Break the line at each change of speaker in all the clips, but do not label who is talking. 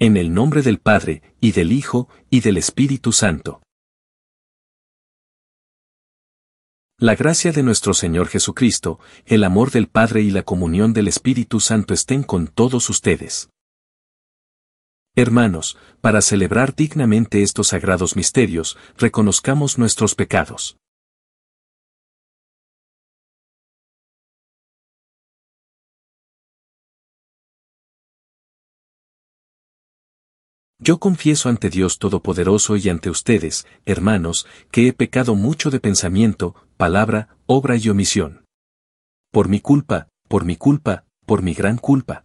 En el nombre del Padre, y del Hijo, y del Espíritu Santo. La gracia de nuestro Señor Jesucristo, el amor del Padre y la comunión del Espíritu Santo estén con todos ustedes. Hermanos, para celebrar dignamente estos sagrados misterios, reconozcamos nuestros pecados. Yo confieso ante Dios Todopoderoso y ante ustedes, hermanos, que he pecado mucho de pensamiento, palabra, obra y omisión. Por mi culpa, por mi culpa, por mi gran culpa.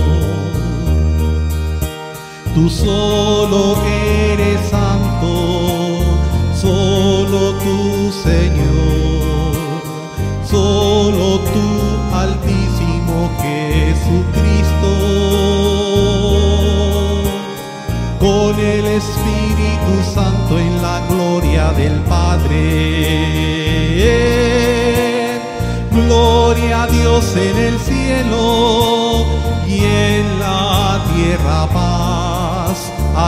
Tú solo eres santo, solo tú Señor, solo tú altísimo Jesucristo. Con el Espíritu Santo en la gloria del Padre. Gloria a Dios en el cielo y en la tierra paz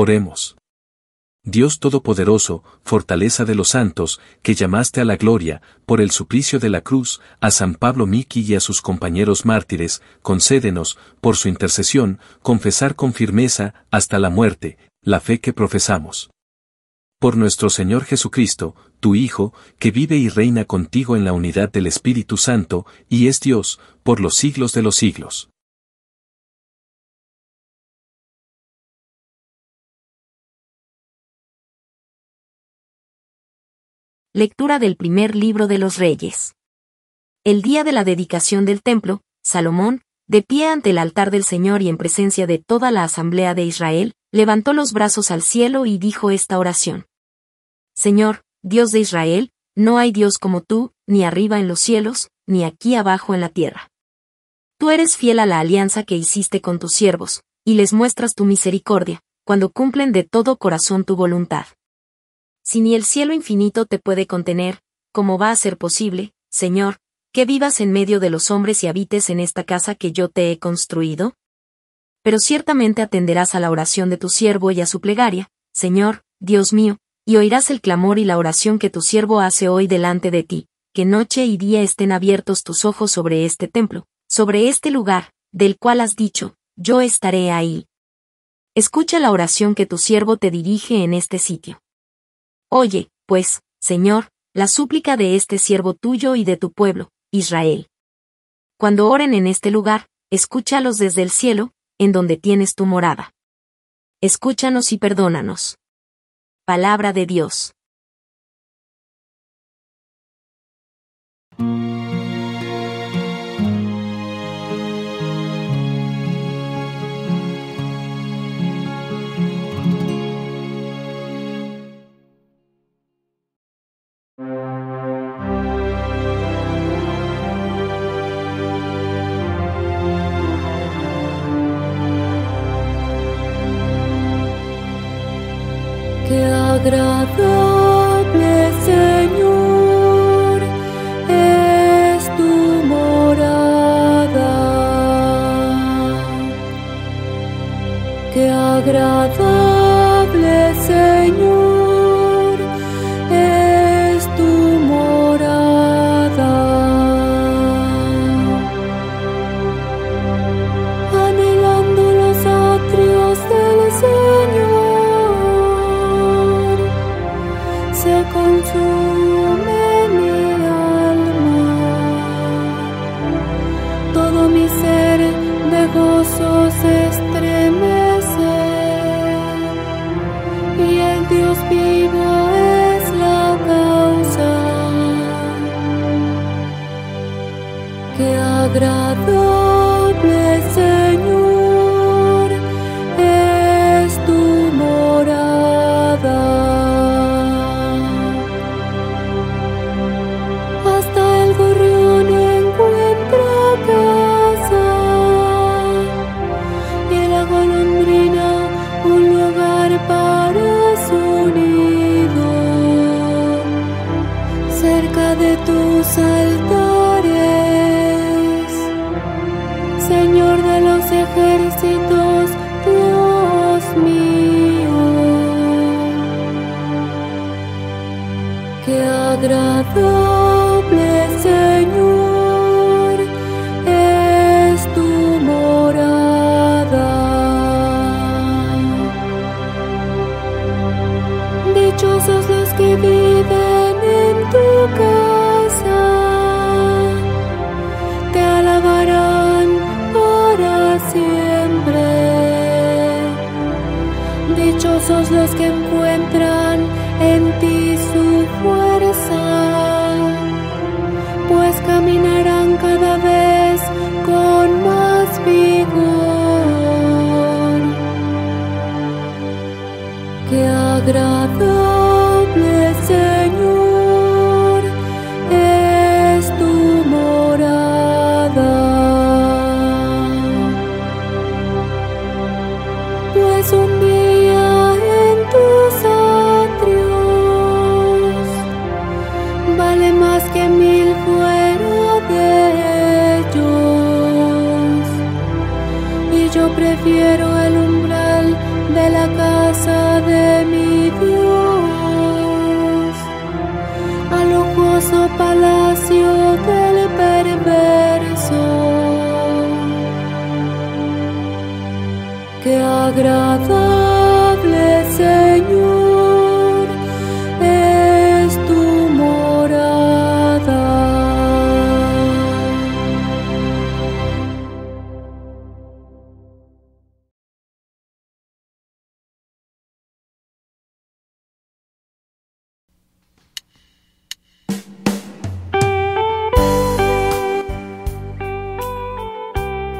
Oremos. Dios Todopoderoso, fortaleza de los santos, que llamaste a la gloria, por el suplicio de la cruz, a San Pablo Miki y a sus compañeros mártires, concédenos, por su intercesión, confesar con firmeza, hasta la muerte, la fe que profesamos. Por nuestro Señor Jesucristo, tu Hijo, que vive y reina contigo en la unidad del Espíritu Santo, y es Dios, por los siglos de los siglos.
Lectura del primer libro de los Reyes. El día de la dedicación del templo, Salomón, de pie ante el altar del Señor y en presencia de toda la asamblea de Israel, levantó los brazos al cielo y dijo esta oración. Señor, Dios de Israel, no hay Dios como tú, ni arriba en los cielos, ni aquí abajo en la tierra. Tú eres fiel a la alianza que hiciste con tus siervos, y les muestras tu misericordia, cuando cumplen de todo corazón tu voluntad. Si ni el cielo infinito te puede contener, ¿cómo va a ser posible, Señor, que vivas en medio de los hombres y habites en esta casa que yo te he construido? Pero ciertamente atenderás a la oración de tu siervo y a su plegaria, Señor, Dios mío, y oirás el clamor y la oración que tu siervo hace hoy delante de ti, que noche y día estén abiertos tus ojos sobre este templo, sobre este lugar, del cual has dicho, yo estaré ahí. Escucha la oración que tu siervo te dirige en este sitio. Oye, pues, Señor, la súplica de este siervo tuyo y de tu pueblo, Israel. Cuando oren en este lugar, escúchalos desde el cielo, en donde tienes tu morada. Escúchanos y perdónanos. Palabra de Dios.
Qué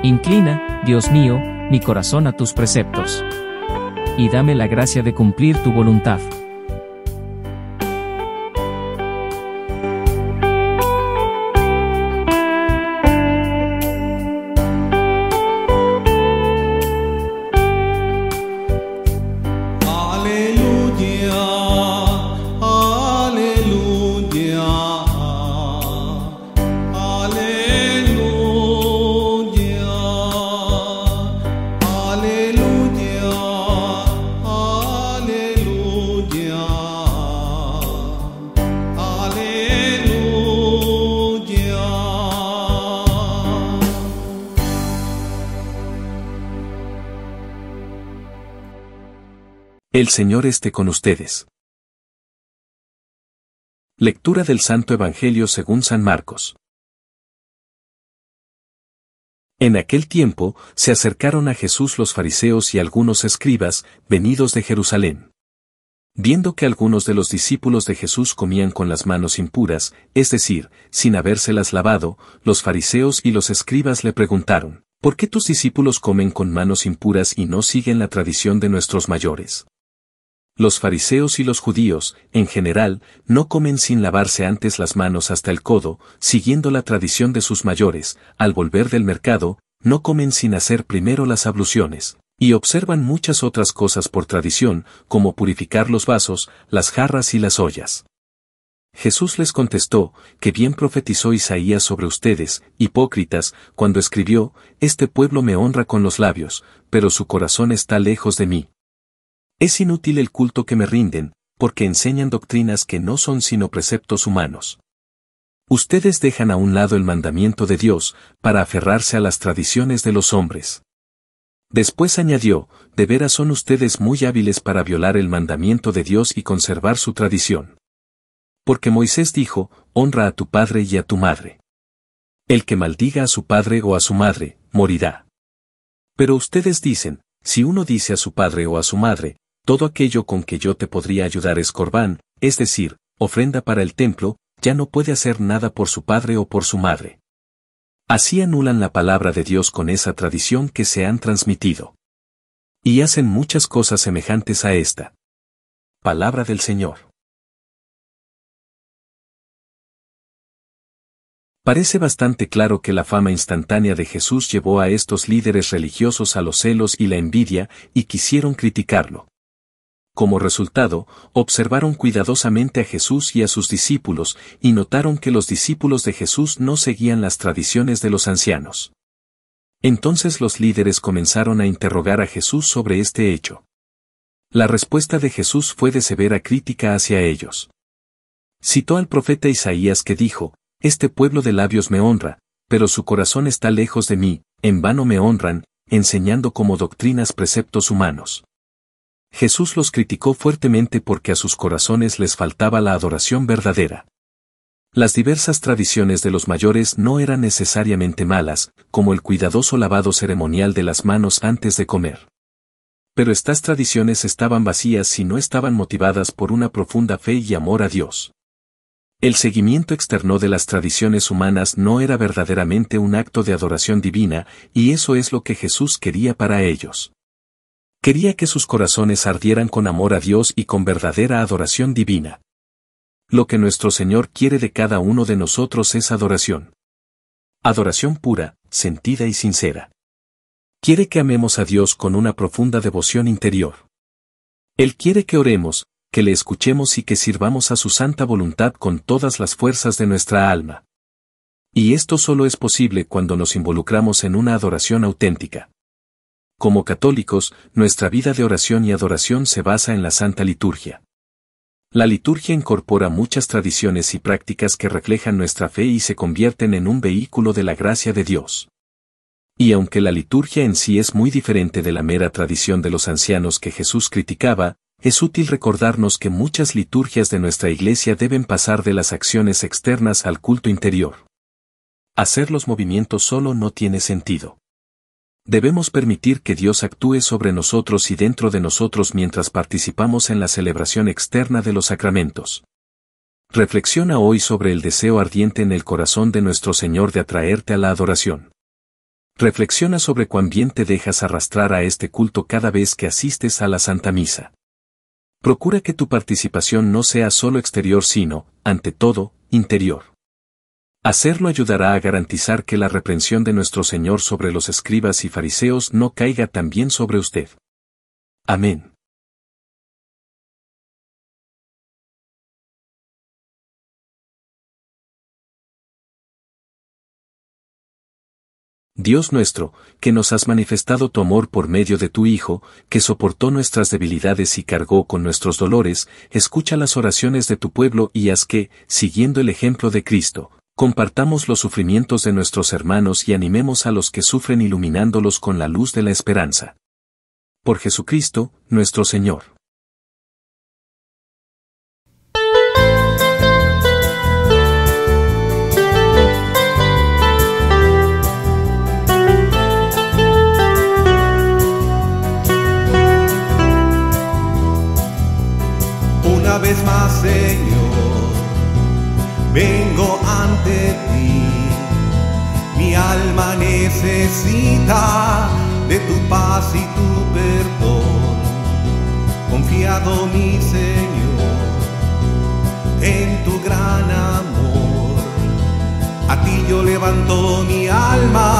Inclina, Dios mío, mi corazón a tus preceptos. Y dame la gracia de cumplir tu voluntad.
El Señor esté con ustedes. Lectura del Santo Evangelio según San Marcos. En aquel tiempo, se acercaron a Jesús los fariseos y algunos escribas, venidos de Jerusalén. Viendo que algunos de los discípulos de Jesús comían con las manos impuras, es decir, sin habérselas lavado, los fariseos y los escribas le preguntaron, ¿por qué tus discípulos comen con manos impuras y no siguen la tradición de nuestros mayores? Los fariseos y los judíos, en general, no comen sin lavarse antes las manos hasta el codo, siguiendo la tradición de sus mayores, al volver del mercado, no comen sin hacer primero las abluciones, y observan muchas otras cosas por tradición, como purificar los vasos, las jarras y las ollas. Jesús les contestó, que bien profetizó Isaías sobre ustedes, hipócritas, cuando escribió, Este pueblo me honra con los labios, pero su corazón está lejos de mí. Es inútil el culto que me rinden, porque enseñan doctrinas que no son sino preceptos humanos. Ustedes dejan a un lado el mandamiento de Dios, para aferrarse a las tradiciones de los hombres. Después añadió, de veras son ustedes muy hábiles para violar el mandamiento de Dios y conservar su tradición. Porque Moisés dijo, honra a tu padre y a tu madre. El que maldiga a su padre o a su madre, morirá. Pero ustedes dicen, si uno dice a su padre o a su madre, todo aquello con que yo te podría ayudar es corbán, es decir, ofrenda para el templo, ya no puede hacer nada por su padre o por su madre. Así anulan la palabra de Dios con esa tradición que se han transmitido. Y hacen muchas cosas semejantes a esta. Palabra del Señor. Parece bastante claro que la fama instantánea de Jesús llevó a estos líderes religiosos a los celos y la envidia, y quisieron criticarlo. Como resultado, observaron cuidadosamente a Jesús y a sus discípulos, y notaron que los discípulos de Jesús no seguían las tradiciones de los ancianos. Entonces los líderes comenzaron a interrogar a Jesús sobre este hecho. La respuesta de Jesús fue de severa crítica hacia ellos. Citó al profeta Isaías que dijo, Este pueblo de labios me honra, pero su corazón está lejos de mí, en vano me honran, enseñando como doctrinas preceptos humanos. Jesús los criticó fuertemente porque a sus corazones les faltaba la adoración verdadera. Las diversas tradiciones de los mayores no eran necesariamente malas, como el cuidadoso lavado ceremonial de las manos antes de comer. Pero estas tradiciones estaban vacías si no estaban motivadas por una profunda fe y amor a Dios. El seguimiento externo de las tradiciones humanas no era verdaderamente un acto de adoración divina, y eso es lo que Jesús quería para ellos. Quería que sus corazones ardieran con amor a Dios y con verdadera adoración divina. Lo que nuestro Señor quiere de cada uno de nosotros es adoración. Adoración pura, sentida y sincera. Quiere que amemos a Dios con una profunda devoción interior. Él quiere que oremos, que le escuchemos y que sirvamos a su santa voluntad con todas las fuerzas de nuestra alma. Y esto solo es posible cuando nos involucramos en una adoración auténtica. Como católicos, nuestra vida de oración y adoración se basa en la Santa Liturgia. La liturgia incorpora muchas tradiciones y prácticas que reflejan nuestra fe y se convierten en un vehículo de la gracia de Dios. Y aunque la liturgia en sí es muy diferente de la mera tradición de los ancianos que Jesús criticaba, es útil recordarnos que muchas liturgias de nuestra iglesia deben pasar de las acciones externas al culto interior. Hacer los movimientos solo no tiene sentido. Debemos permitir que Dios actúe sobre nosotros y dentro de nosotros mientras participamos en la celebración externa de los sacramentos. Reflexiona hoy sobre el deseo ardiente en el corazón de nuestro Señor de atraerte a la adoración. Reflexiona sobre cuán bien te dejas arrastrar a este culto cada vez que asistes a la Santa Misa. Procura que tu participación no sea solo exterior sino, ante todo, interior. Hacerlo ayudará a garantizar que la reprensión de nuestro Señor sobre los escribas y fariseos no caiga también sobre usted. Amén. Dios nuestro, que nos has manifestado tu amor por medio de tu Hijo, que soportó nuestras debilidades y cargó con nuestros dolores, escucha las oraciones de tu pueblo y haz que, siguiendo el ejemplo de Cristo, compartamos los sufrimientos de nuestros hermanos y animemos a los que sufren iluminándolos con la luz de la esperanza. Por Jesucristo, nuestro Señor.
vez más, Señor, vengo ante ti. Mi alma necesita de tu paz y tu perdón. Confiado, mi Señor, en tu gran amor. A ti yo levanto mi alma,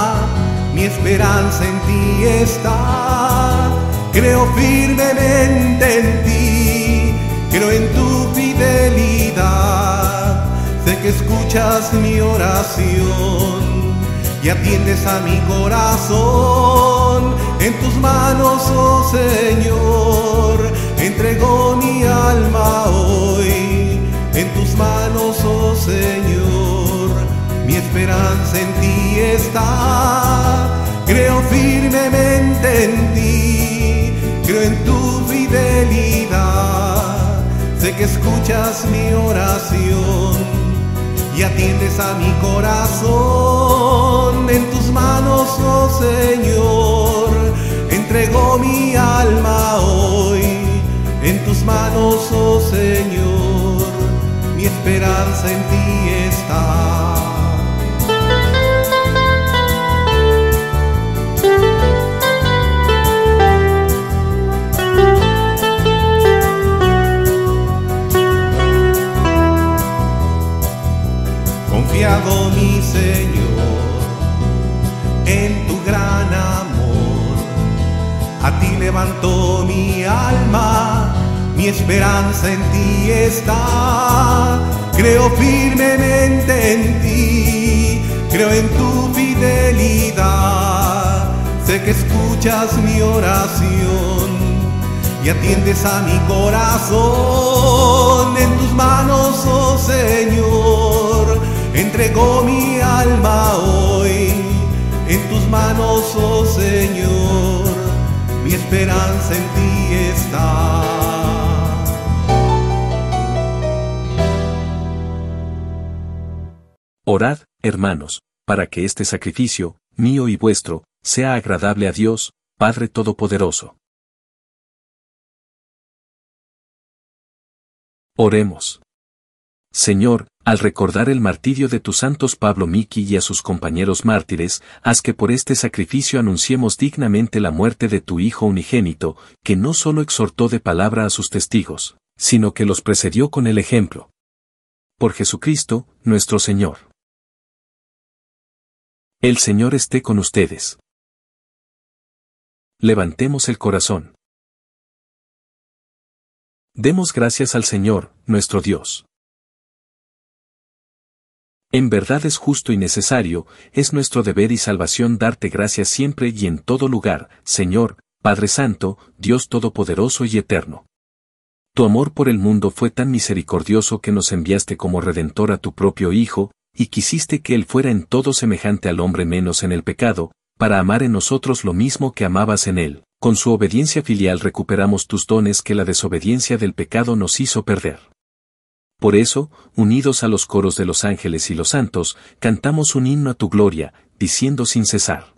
mi esperanza en ti está. Creo firmemente en ti creo en tu escuchas mi oración y atiendes a mi corazón. En tus manos, oh Señor, entrego mi alma hoy. En tus manos, oh Señor, mi esperanza en ti está. Creo firmemente en ti, creo en tu fidelidad Sé que escuchas mi oración y atiendes a mi corazón. En tus manos, oh Señor, entrego mi alma hoy. En tus manos, oh Señor, mi esperanza en ti está. Mi Señor en tu gran amor. A ti levantó mi alma, mi esperanza en ti está. Creo firmemente en ti, creo en tu fidelidad. Sé que escuchas mi oración y atiendes a mi corazón. En tus manos, oh Señor, entregó mi alma hoy. En tus manos, oh Señor, mi esperanza en ti está.
Orad, hermanos, para que este sacrificio, mío y vuestro, sea agradable a Dios, Padre Todopoderoso. Oremos. Señor, al recordar el martirio de tus santos Pablo Miki y a sus compañeros mártires, haz que por este sacrificio anunciemos dignamente la muerte de tu Hijo unigénito, que no solo exhortó de palabra a sus testigos, sino que los precedió con el ejemplo. Por Jesucristo, nuestro Señor. El Señor esté con ustedes. Levantemos el corazón. Demos gracias al Señor, nuestro Dios. En verdad es justo y necesario, es nuestro deber y salvación darte gracias siempre y en todo lugar, Señor, Padre Santo, Dios Todopoderoso y Eterno. Tu amor por el mundo fue tan misericordioso que nos enviaste como Redentor a tu propio Hijo, y quisiste que Él fuera en todo semejante al hombre menos en el pecado, para amar en nosotros lo mismo que amabas en Él. Con su obediencia filial recuperamos tus dones que la desobediencia del pecado nos hizo perder. Por eso, unidos a los coros de los ángeles y los santos, cantamos un himno a tu gloria, diciendo sin cesar.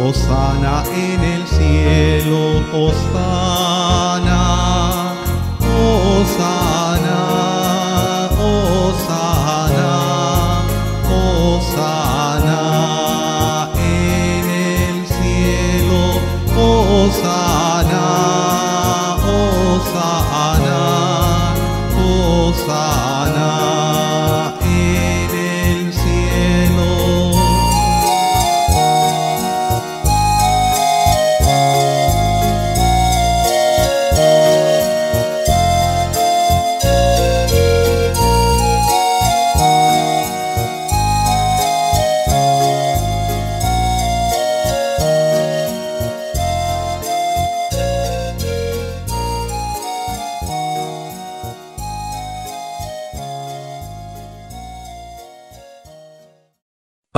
Osana en el cielo, Osana, Osana,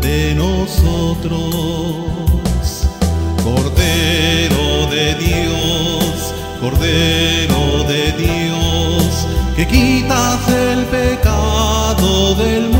de nosotros. Cordero de Dios, Cordero de Dios, que quitas el pecado del mundo.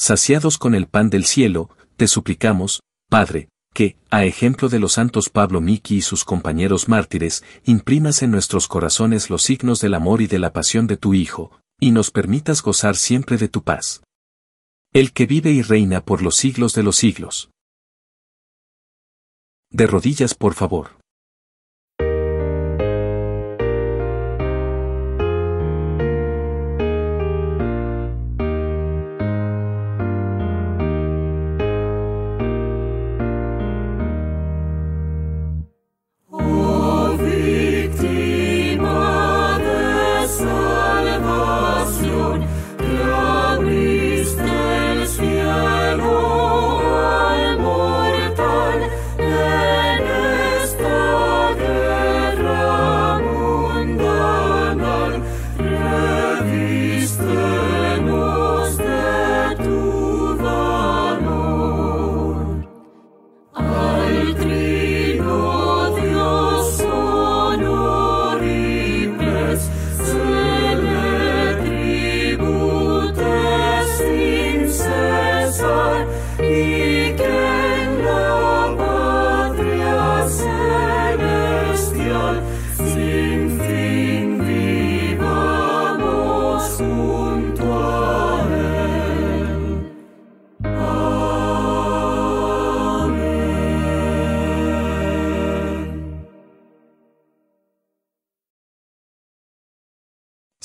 Saciados con el pan del cielo, te suplicamos, Padre, que, a ejemplo de los santos Pablo Miki y sus compañeros mártires, imprimas en nuestros corazones los signos del amor y de la pasión de tu Hijo, y nos permitas gozar siempre de tu paz. El que vive y reina por los siglos de los siglos. De rodillas, por favor.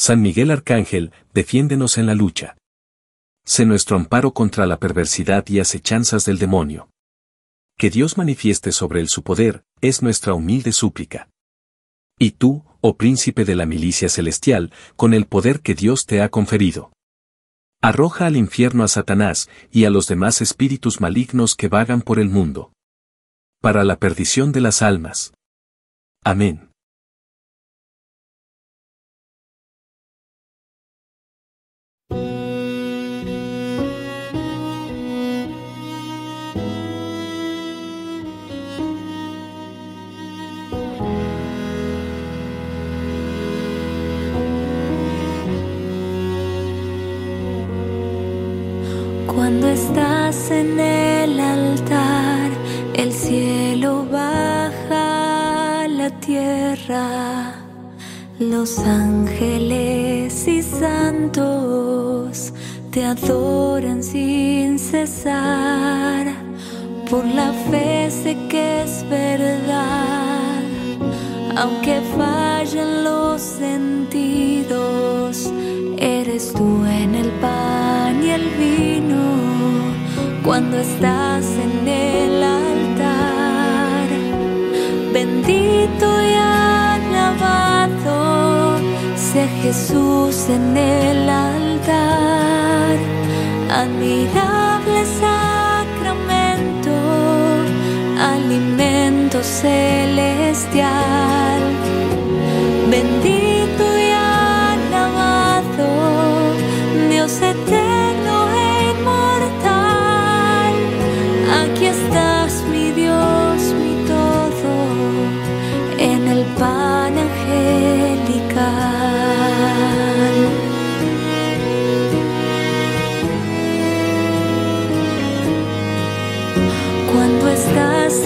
San Miguel Arcángel, defiéndenos en la lucha. Sé nuestro amparo contra la perversidad y acechanzas del demonio. Que Dios manifieste sobre él su poder, es nuestra humilde súplica. Y tú, oh príncipe de la milicia celestial, con el poder que Dios te ha conferido. Arroja al infierno a Satanás y a los demás espíritus malignos que vagan por el mundo. Para la perdición de las almas. Amén.
Los ángeles y santos te adoran sin cesar. Por la fe sé que es verdad, aunque fallen los sentidos, eres tú en el pan y el vino cuando estás en el altar. Bendito Jesús en el altar. Admirable sacramento, alimento celestial.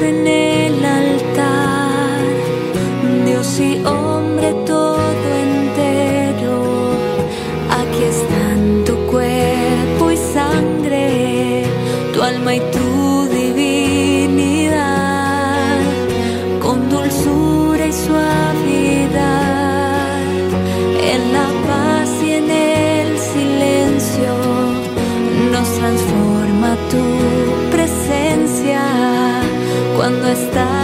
Estás en cuando